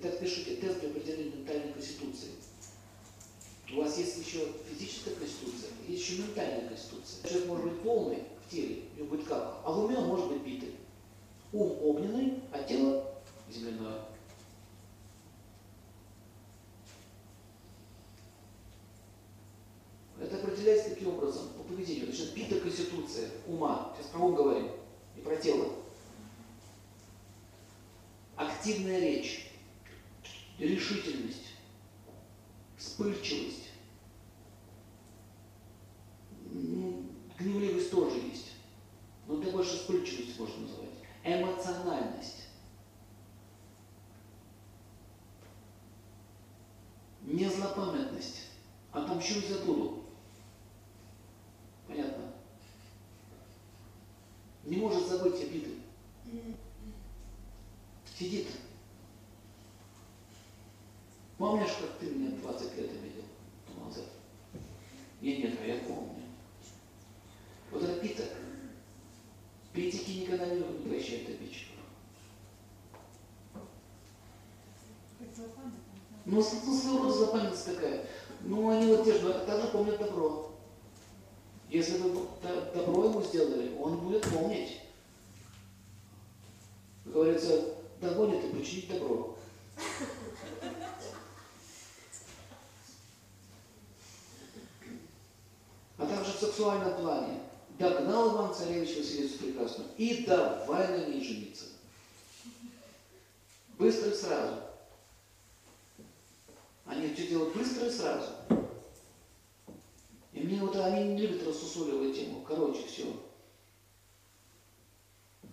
Итак, пишите тест для определения ментальной конституции. У вас есть еще физическая конституция, есть еще ментальная конституция. Человек может быть полный в теле, у него будет как, а в уме он может быть битый. Ум огненный, а тело земляное. Это определяется таким образом по поведению. Значит, бита конституция ума. Сейчас про ум говорим и про тело. Активная речь, решительность, вспыльчивость. Ну, Гневливость тоже есть. Но это больше вспыльчивость можно назвать. Эмоциональность. Не злопамятность. Отомщу и забуду. Понятно? Не может забыть обиды. Сидит. Помнишь, как ты меня 20 лет обидел назад? Я нет, а я помню. Вот это пита. Критики никогда не, прощают обидчиков. Ну, ну, злопамятность такая. Ну, они вот те же, также помнят добро. Если вы добро ему сделали, он будет помнить. Как говорится, догонит и починить добро. А также в сексуальном плане. Догнал Иван Царевич Василису Прекрасную и давай на ней жениться. Быстро и сразу. Они все делают быстро и сразу. И мне вот они не любят рассусоливать тему. Короче, все.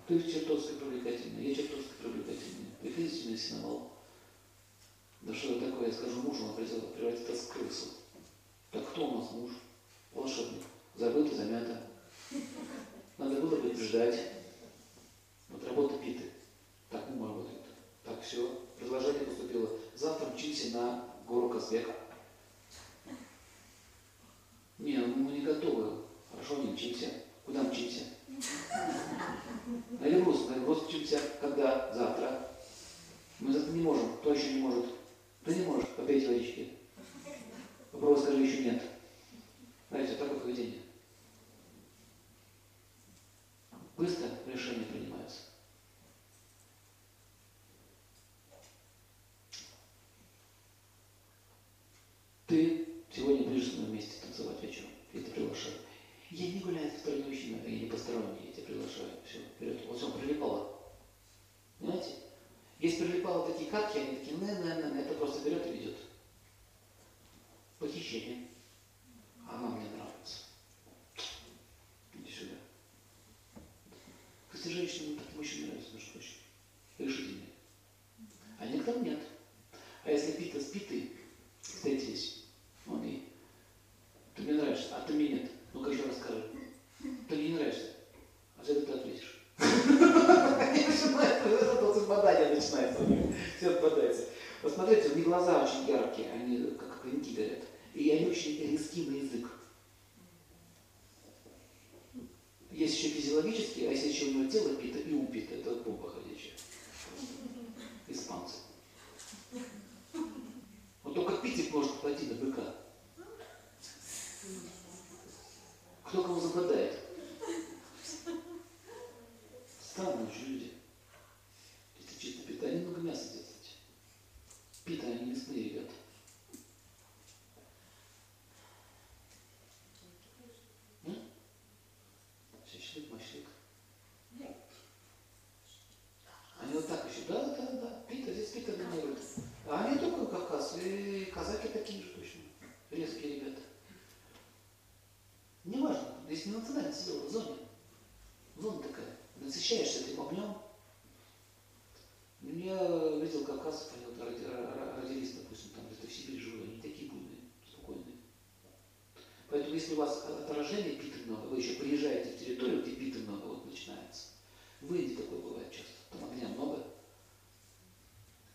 Ты чертовски привлекательная, я чертовски привлекательная. Приходите мне синовал. Да что это такое, я скажу мужу, он превратит в крысу. Так кто у нас муж? Волшебник. Забыто, замято. Надо было предупреждать. Вот работа питы. Так ум работает. Так, все. Предложение поступило. Завтра мчимся на гору Казбек. Не, ну мы не готовы. Хорошо, не мчимся. Куда мчимся? На Эльбрус. На Эльбрус мчимся. Когда? Завтра. Мы завтра не можем. Кто еще не может? Ты не можешь. Попейте водички. Попробуй скажи, еще нет. Знаете, такое поведение. Быстро решения принимаются. Ты сегодня будешь со мной вместе танцевать вечером. Я тебя приглашаю. Я не гуляю с посторонними мужчинами, я не посторонний, я тебя приглашаю. Все, вперед. Вот все, прилипало. Понимаете? Есть прилипало такие катки, они такие, не, не, не, это просто берет и ведет. Похищение. Она мне нравится. Иди сюда. Кстати, женщинам таким очень нравится, между прочим. Решительные. А некоторым нет. А если пита с питой встретились, он и ты мне нравишься, а ты мне нет. Ну-ка еще раз скажи. Ты мне не нравишься. А за это ты ответишь. Это бадание начинается у него. Все отпадается. Вот смотрите, у них глаза очень яркие, они как огоньки горят. И они очень резки на язык. Есть еще физиологические, а если еще у него тело пита и ум пита, это вот бомба ходячая. Испанцы. Вот только Питер может пойти на быка. Кто кого загадает? Странные же люди. Если чисто пита, они много мяса делают. Пита, они мясные ребята. М? Шашлык, машлык. Они вот так еще, да, да, да, пита, здесь пита доминирует. А они только Кавказ, и казаки такие же точно, резкие ребята. Не национальность дело, в зоне. Зона такая, насыщаешься этим огнем. Я видел кавказцев, они вот роди- ро- родились, допустим, там где-то в Сибири живут, они такие буйные, спокойные. Поэтому если у вас отражение питы много, вы еще приезжаете в территорию, где питы много, вот начинается. В Индии такое бывает часто, там огня много.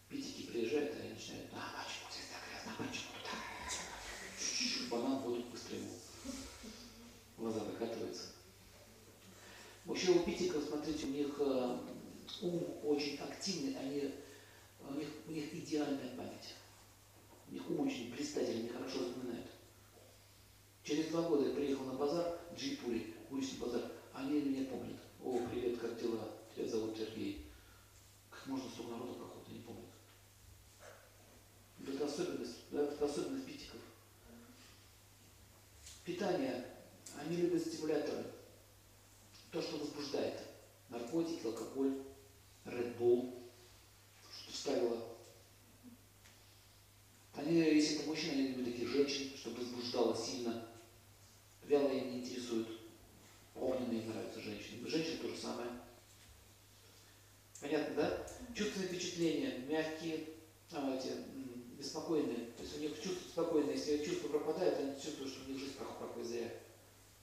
Питики приезжают, и они начинают, а почему здесь так грязно, а почему тут так грязно?» Банан в воду быстро ему. Глаза выкатываются. Вообще у питиков, смотрите, у них э, ум очень активный, они, у, них, у них идеальная память. У них ум очень блистательный, они хорошо запоминают. Через два года я приехал на базар, Джипури, уличный базар. Они меня помнят. О, привет, как дела? Тебя зовут Сергей. Как можно столько народу проходит, они помнят. Это особенность, да, это особенность питиков. Питание. Они любят стимуляторы. То, что возбуждает. Наркотики, алкоголь, Red Bull, что вставило. Они, если это мужчина, они любят таких женщин, чтобы возбуждало сильно. Вяло им не интересуют. Огненные нравятся женщины. Женщины то же самое. Понятно, да? Чувственные впечатления, мягкие, а, эти, беспокойные. То есть у них чувство спокойное. Если чувство пропадает, они чувствуют, что у них жизнь проходит зря.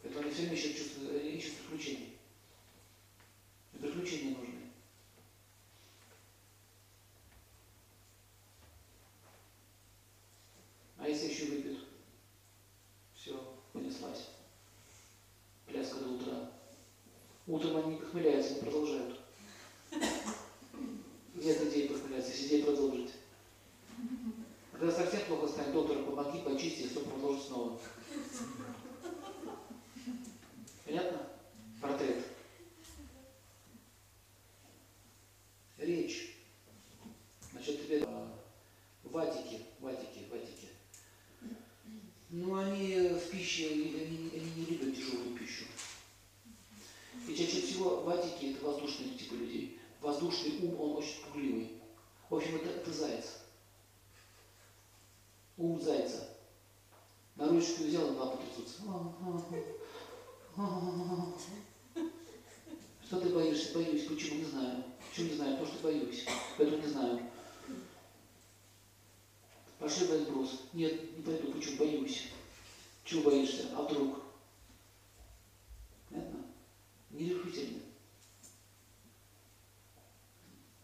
Поэтому они все время ищут приключения. И приключения нужны. А если еще выпьют? Все, понеслась. Пляска до утра. Утром они не похмеляются, они продолжают. Нет идеи похмеляться, есть идея продолжить. Когда совсем плохо станет, доктор, помоги, почисти, все продолжить снова. Понятно? Портрет. Речь. Значит, тебе ватики, ватики, ватики. Ну, они в пище, они, они не любят тяжелую пищу. И чаще всего ватики – это воздушные типы людей. Воздушный ум, он очень пугливый. В общем, это, это заяц. Ум зайца. На ручку взял, и трясутся. Что ты боишься? Боюсь. Почему? Не знаю. Почему не знаю? Потому что боюсь. Поэтому не знаю. Пошли в брус. Нет, не пойду. Почему? Боюсь. Чего боишься? А вдруг? Понятно? Нерешительно.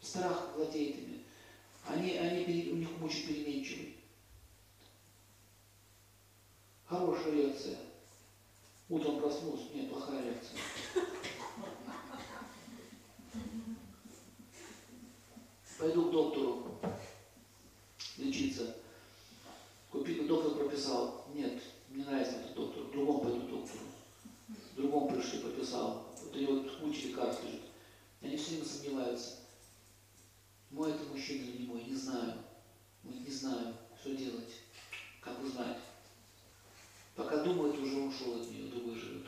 Страх владеет ими. Они, они, у них очень переменчивый. Хорошая реакция. Утром проснулся, нет, плохая реакция. Пойду к доктору лечиться. Купил, доктор прописал. Нет, не нравится этот доктор. Другому пойду к доктору. Другому пришли, прописал. Вот него вот куча лекарств лежит. Они все время сомневаются. Мой это мужчина или не мой, не знаю. Не знаем, что делать. Как узнать? Пока думает, уже ушел от нее, другой живет.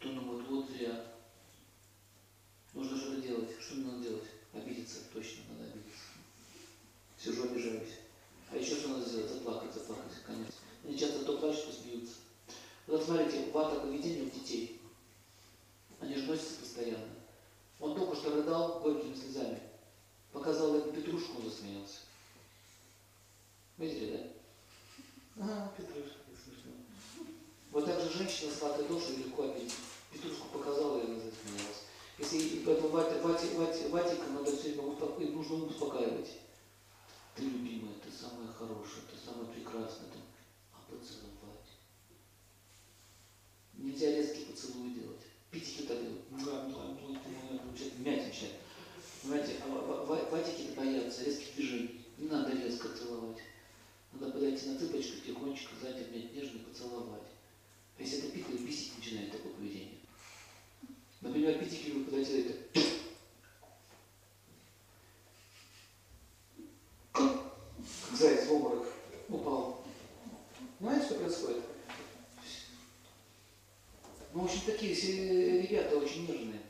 То думает, вот зря. Нужно что-то делать. Что мне надо делать? Обидеться. Точно надо обидеться. Сижу, обижаюсь. А еще что надо сделать? Заплакать, заплакать, конец. Они часто то плачут, то смеются. Вот смотрите, вата поведения у детей. Они же носятся постоянно. Он только что рыдал горькими слезами. Показал эту петрушку, он засмеялся. Видели, да? А, петрушка, как смешно. Вот так же женщина сладкой душой легко обидеть. Петрушку показала, и она засмеялась. Если поэтому Ватя, Ватя, Ватя, Ватика надо все время успокоить, нужно успокаивать. Ты любимая, ты самая хорошая, ты самая прекрасная. Ты... А поцеловать. Нельзя резкие поцелуи делать. Так делают. Начинает мять начинает. Понимаете, а ватики боятся резких движений. Не надо резко целовать. Надо подойти на цыпочках, тихонечко сзади обнять нежно и поцеловать. А если это питик, бесить начинает такое поведение. Например, питики любят подойти и это Заяц в обморок упал. Знаете, что происходит? Ну, все ребята очень нежные.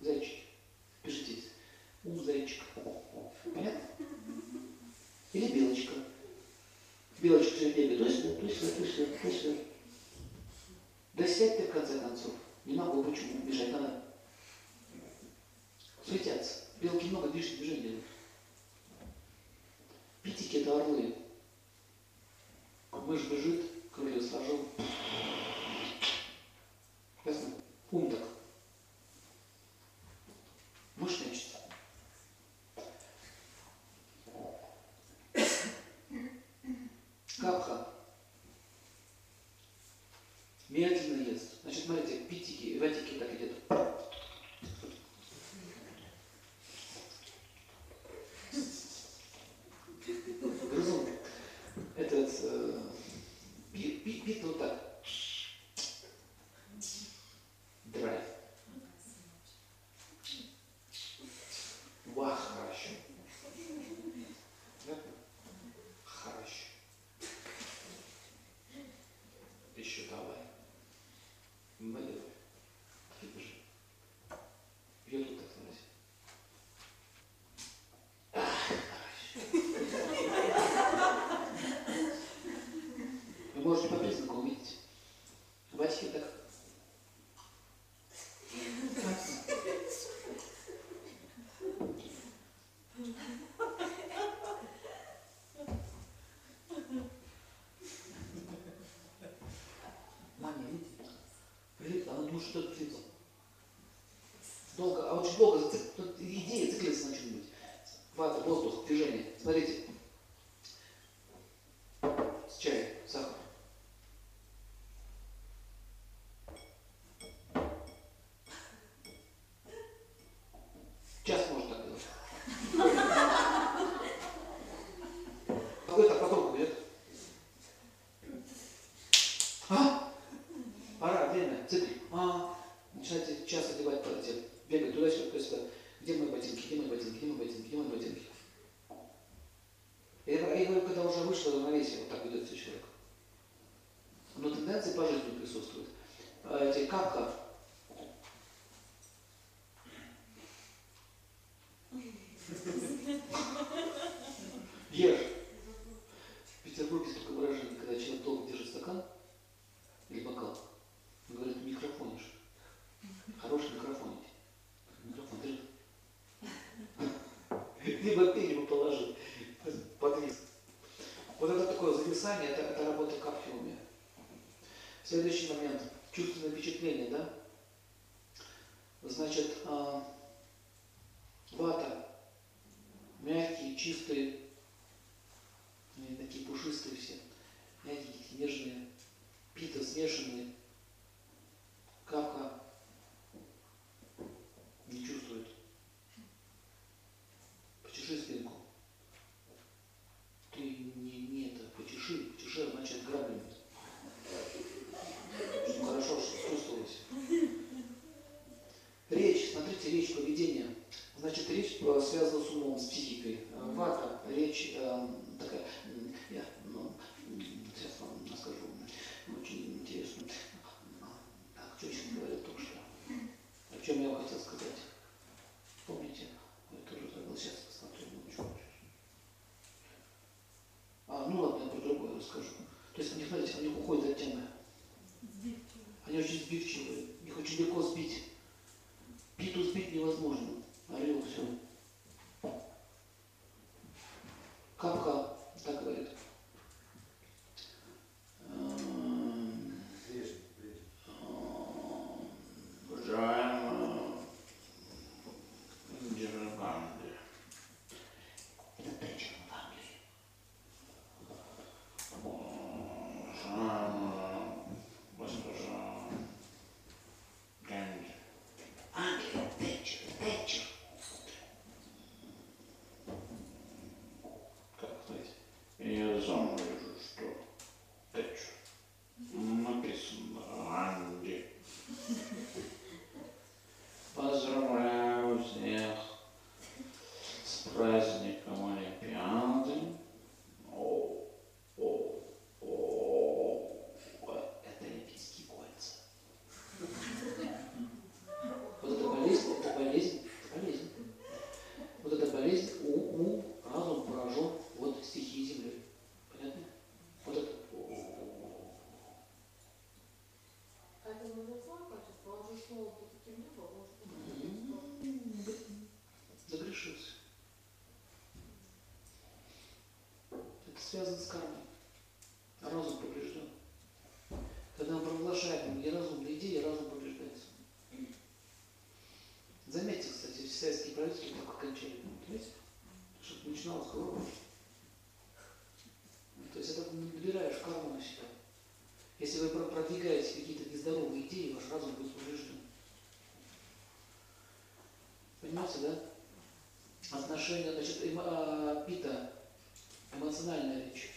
Зайчики. Пишите. Ум зайчик. Понятно? Или белочка. Белочка бегает. То сюда, то сюда, то сюда, то сюда. Да сядь ты в конце концов. Не могу, почему? Бежать надо. Капха. Медленно ест. Значит, смотрите, питики, ватики так идет. что-то типа. Долго, а очень долго зацикливаться Следующий момент. Чувственное впечатление, да? Значит, а, вата, мягкий, чистый. смотрите, речь, поведения, Значит, речь э, связана с умом, с психикой. Э, вата, речь эм, такая, я, ну, сейчас вам скажу, избавиться только окончание, понимаете? Чтобы начиналось хорошо. Ну, то есть это набираешь карму на себя. Если вы продвигаете какие-то нездоровые идеи, ваш разум будет поврежден. Понимаете, да? Отношения, значит, эмо, а, пита, эмоциональная речь.